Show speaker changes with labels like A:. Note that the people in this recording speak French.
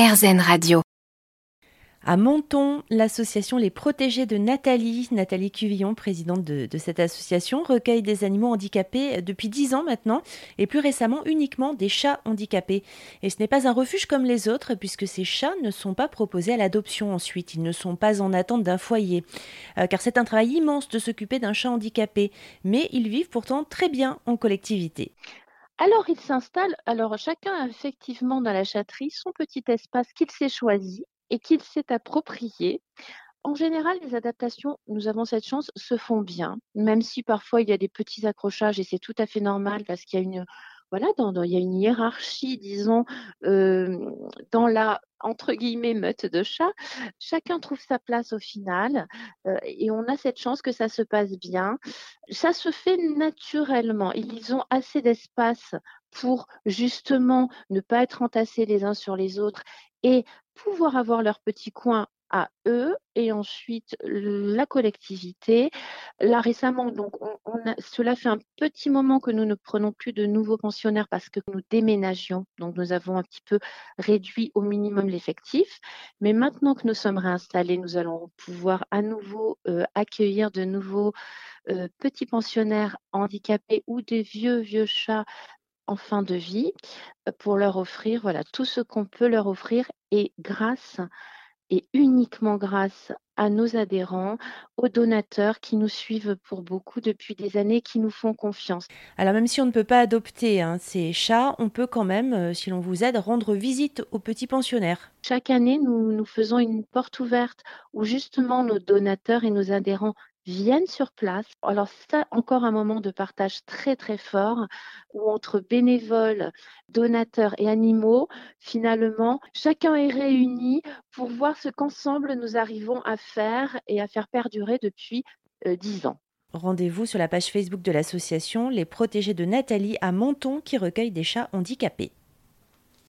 A: RZN Radio.
B: À Menton, l'association Les Protégés de Nathalie, Nathalie Cuvillon, présidente de, cette association, recueille des animaux handicapés depuis dix ans maintenant, et plus récemment uniquement des chats handicapés. Et ce n'est pas un refuge comme les autres, puisque ces chats ne sont pas proposés à l'adoption ensuite, ils ne sont pas en attente d'un foyer, euh, car c'est un travail immense de s'occuper d'un chat handicapé, mais ils vivent pourtant très bien en collectivité.
C: Alors, ils s'installent. Alors, chacun a effectivement dans la chatterie son petit espace qu'il s'est choisi et qu'il s'est approprié. En général, les adaptations, nous avons cette chance, se font bien, même si parfois il y a des petits accrochages et c'est tout à fait normal parce qu'il y a une voilà, il y a une hiérarchie, disons, euh, dans la entre guillemets meute de chats. Chacun trouve sa place au final euh, et on a cette chance que ça se passe bien. Ça se fait naturellement. Ils ont assez d'espace pour justement ne pas être entassés les uns sur les autres et pouvoir avoir leur petit coin à eux et ensuite la collectivité. Là récemment, donc cela fait un petit moment que nous ne prenons plus de nouveaux pensionnaires parce que nous déménagions, donc nous avons un petit peu réduit au minimum l'effectif. Mais maintenant que nous sommes réinstallés, nous allons pouvoir à nouveau euh, accueillir de nouveaux euh, petits pensionnaires handicapés ou des vieux vieux chats en fin de vie pour leur offrir voilà tout ce qu'on peut leur offrir et grâce et uniquement grâce à nos adhérents, aux donateurs qui nous suivent pour beaucoup depuis des années, qui nous font confiance.
B: Alors même si on ne peut pas adopter hein, ces chats, on peut quand même, euh, si l'on vous aide, rendre visite aux petits pensionnaires.
C: Chaque année, nous, nous faisons une porte ouverte où justement nos donateurs et nos adhérents viennent sur place. Alors c'est encore un moment de partage très très fort où entre bénévoles, donateurs et animaux, finalement, chacun est réuni pour voir ce qu'ensemble nous arrivons à faire et à faire perdurer depuis euh, dix ans.
B: Rendez-vous sur la page Facebook de l'association Les Protégés de Nathalie à Menton qui recueille des chats handicapés.